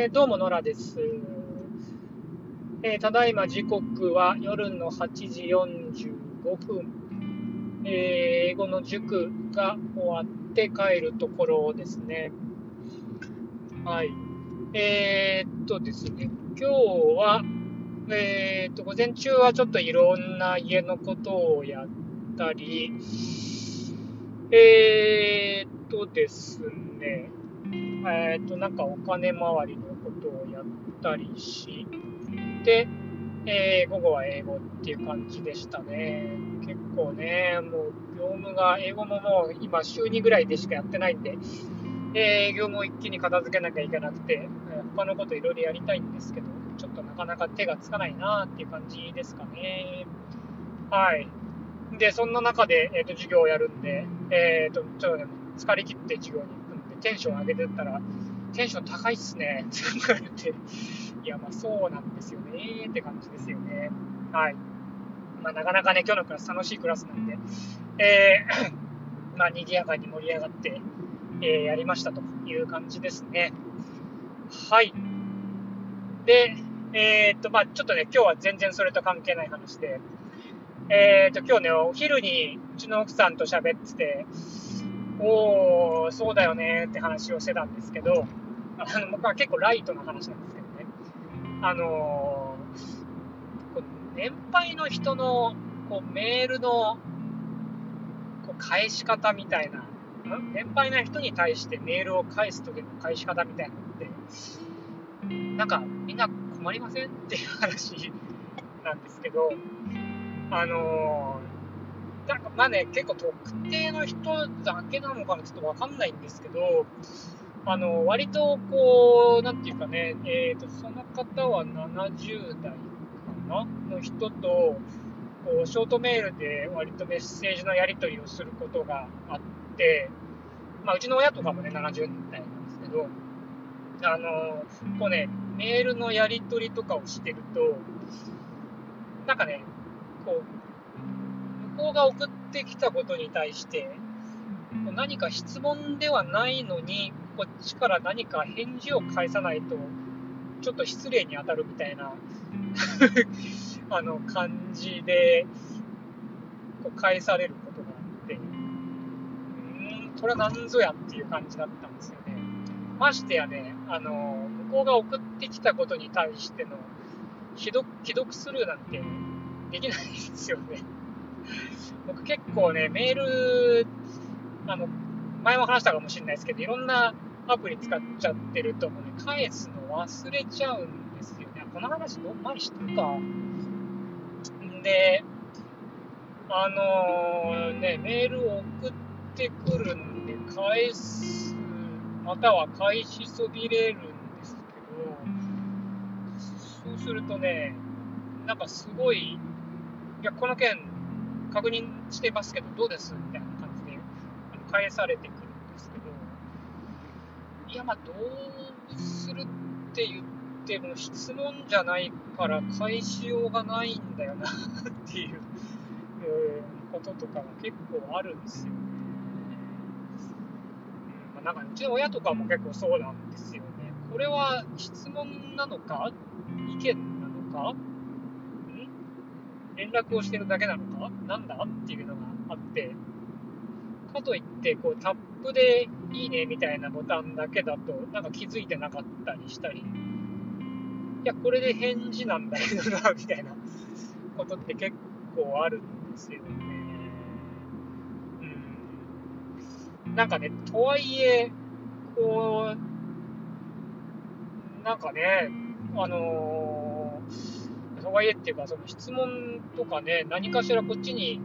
えー、どうも、ノラです。えー、ただいま時刻は夜の8時45分。えー、英語の塾が終わって帰るところですね。はい。えー、っとですね、今日は、え、っと、午前中はちょっといろんな家のことをやったり、え、っとですね、えっ、と、なんかお金回りのことをやったりして、えー、午後は英語っていう感じでしたね。結構ね、もう業務が、英語ももう今週2ぐらいでしかやってないんで、えー、業務を一気に片付けなきゃいけなくて、他のこといろいろやりたいんですけど、ちょっとなかなか手がつかないなっていう感じですかね。はい。で、そんな中で、えーと、授業をやるんで、えーと、ちょっとね、疲れ切って授業にテンション上げてったら、テンション高いっすねって言われて、いや、まあそうなんですよねって感じですよね。はい。まあなかなかね、今日のクラス楽しいクラスなんで、えー、まあ賑やかに盛り上がって、えー、やりましたという感じですね。はい。で、えー、っと、まあちょっとね、今日は全然それと関係ない話で、えー、っと、今日ね、お昼にうちの奥さんと喋ってて、おー、そうだよねって話をしてたんですけど、あの僕は結構ライトな話なんですけどね。あのー、年配の人のこうメールのこう返し方みたいな、年配な人に対してメールを返す時の返し方みたいなのって、なんかみんな困りません？っていう話なんですけど、あのーなんかまあね、結構特定の人だけなのかな、ちょっとわかんないんですけど、あの、割とこう、なんていうかね、えっ、ー、と、その方は70代かなの人と、こう、ショートメールで割とメッセージのやり取りをすることがあって、まあ、うちの親とかもね、70代なんですけど、あの、こうね、メールのやり取りとかをしてると、なんかね、こう、こうが送ってきたことに対して、何か質問ではないのに、こっちから何か返事を返さないと、ちょっと失礼に当たるみたいな あの感じで、こう返されることがあって、うーん、これは何ぞやっていう感じだったんですよね。ましてやね、あの、向こうが送ってきたことに対しての既読既読スルーなんてできないですよね。僕結構ね、メール、あの、前も話したかもしれないですけど、いろんなアプリ使っちゃってると、もね、返すの忘れちゃうんですよね。この話、ど前してるか。んで、あのー、ね、メールを送ってくるんで、返す、または返しそびれるんですけど、そうするとね、なんかすごい、いや、この件、確認してますけど、どうですみたいな感じで返されてくるんですけど、いや、まあ、どうするって言っても質問じゃないから返しようがないんだよなっていうこととかが結構あるんですよね。まあ、なんかうちの親とかも結構そうなんですよね。これは質問なのか意見なのか連絡をしてるだけなのか？なんだ？っていうのがあって、かといって、こう、タップでいいねみたいなボタンだけだと、なんか気づいてなかったりしたり、いや、これで返事なんだけどな、みたいな。ことって結構あるんですよね。うん。なんかね、とはいえ、こう、なんかね、あのーとはいえっていうか、その質問とかね、何かしらこっちに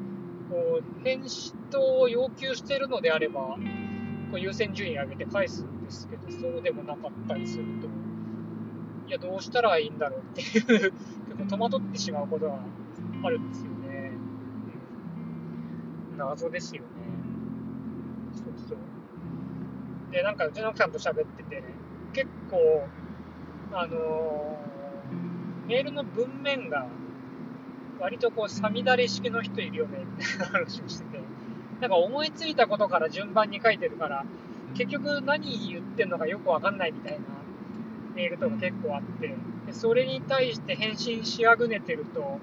こう返答を要求しているのであれば、こう優先順位上げて返すんですけど、そうでもなかったりすると、いや、どうしたらいいんだろうっていう 結構戸惑ってしまうことがあるんですよね。うん、謎ですよね。そうそう。で、なんかうちの奥さんと喋ってて、結構、あのーメールの文面が割とこう、さみだれ式の人いるよね、みたいな話をしてて、なんか思いついたことから順番に書いてるから、結局何言ってんのかよくわかんないみたいなメールとか結構あって。でそれに対して返信しあぐねてると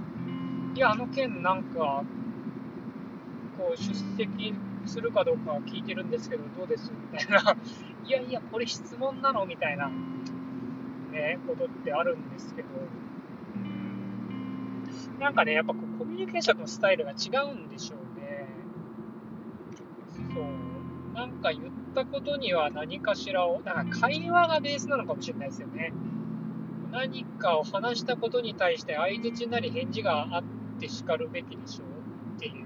いやあの件なんかこう出席するかどうか聞いてるんですけどどうです？みたいな。いやいやこれ質問なの？みたいな、ね、ことってあるんですけど。なんかねやっぱコミュニケーションのスタイルが違うんでしょうねそうなんか言ったことには何かしらを、なんか会話がベースなのかもしれないですよね。何かを話したことに対して相づちなり返事があってしかるべきでしょうってい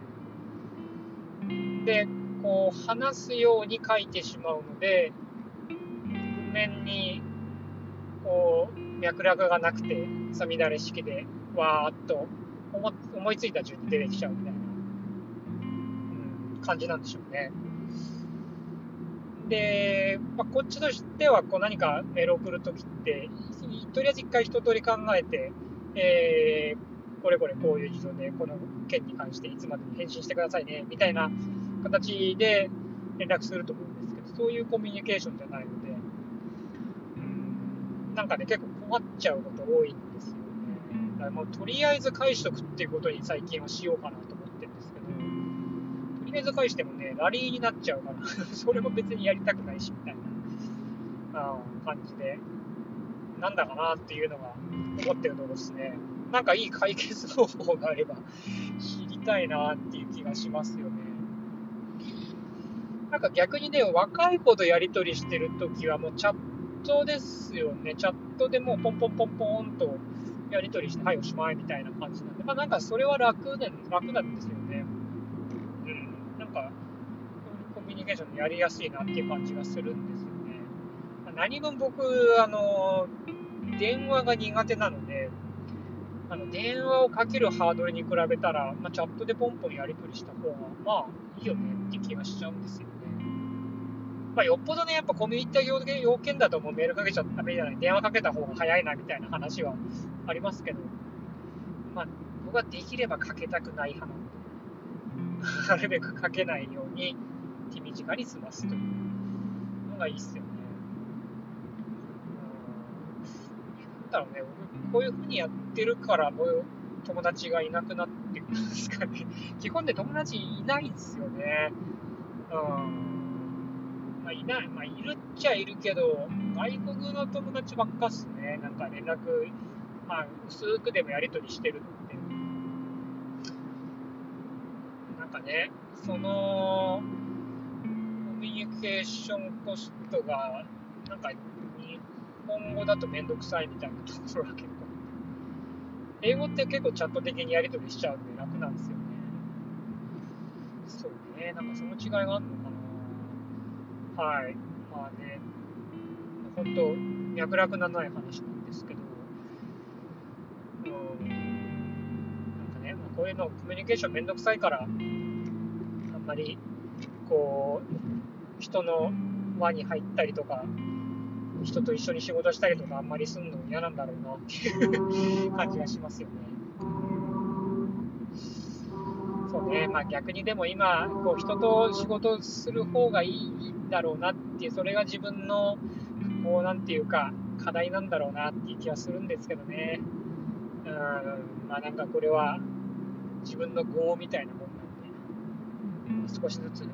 う。で、こう話すように書いてしまうので、譜面にこう脈絡がなくて、さみだれ式でわーっと思思いついた順に出てきちゃうみたいな、うん、感じなんでしょうね。で、まあ、こっちとしてはこう何かメール送るときって、とりあえず一回一通り考えて、えー、これこれこういう事情で、この件に関していつまでに返信してくださいね、みたいな形で連絡すると思うんですけど、そういうコミュニケーションじゃないので、うん、なんかね、結構困っちゃうこと多いんですよね。だからもうとりあえず返しとくっていうことに最近はしようかなと思ってるんですけど、とりあえず返してもね、ラリーになっちゃうから、それも別にやりたくないし、みたいな、感じで、なんだかなっていうのが思ってるところですね。なんかいい解決方法があれば知りたいなっていう気がしますよね。なんか逆にね、若い子とやり取りしてるときはもうチャットですよね。チャットでもうポンポンポンポンとやり取りして、はい、おしまいみたいな感じなんで、まあなんかそれは楽で楽なんですよね。うん。なんか、コミュニケーションやりやすいなっていう感じがするんですよね。ま、何分僕、あの、電話が苦手なので、あの電話をかけるハードルに比べたら、まあ、チャットでポンポンやり取りした方が、まあいいよねって気がしちゃうんですよ。まあ、よっぽどね、やっぱコミュニティ要件だともうメールかけちゃダメじゃない、電話かけた方が早いなみたいな話はありますけど、まあ、僕はできればかけたくない派なので、なるべくかけないように手短に済ますという。のがいいっすよね。なんだろうね、こういうふうにやってるから、もう友達がいなくなってくるんですかね。基本で友達いないですよね。うん。まあ、いない、まあ、いるっちゃいるけど、外国の友達ばっかっすね。なんか連絡、まあ、薄くでもやり取りしてるって。なんかね、その、コミュニケーションコストが、なんか、日本語だとめんどくさいみたいなところは結構。英語って結構チャット的にやり取りしちゃうんで楽なんですよね。そうね、なんかその違いがあるのかなはい。まあね、本当、脈絡のない話なんですけど、うん、なんかね、まあ、こういうの、コミュニケーションめんどくさいから、あんまり、こう、人の輪に入ったりとか、人と一緒に仕事したりとかあんまりすんの嫌なんだろうなっていう 感じがしますよね。そうね、まあ逆にでも今、こう人と仕事する方がいいだろうなっていう、それが自分の、こう、なんていうか、課題なんだろうなっていう気はするんですけどね。うん、まあなんかこれは、自分の業みたいなもんなんで、少しずつ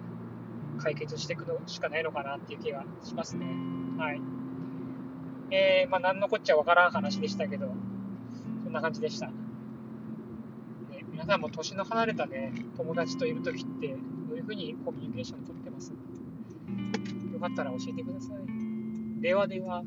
解決していくのしかないのかなっていう気がしますね。はい。えー、まあ何のこっちゃわからん話でしたけど、そんな感じでした。ね、皆さんも年の離れたね、友達といるときって、どういうふうにコミュニケーション取ってます？よかったら教えてください。ではでは。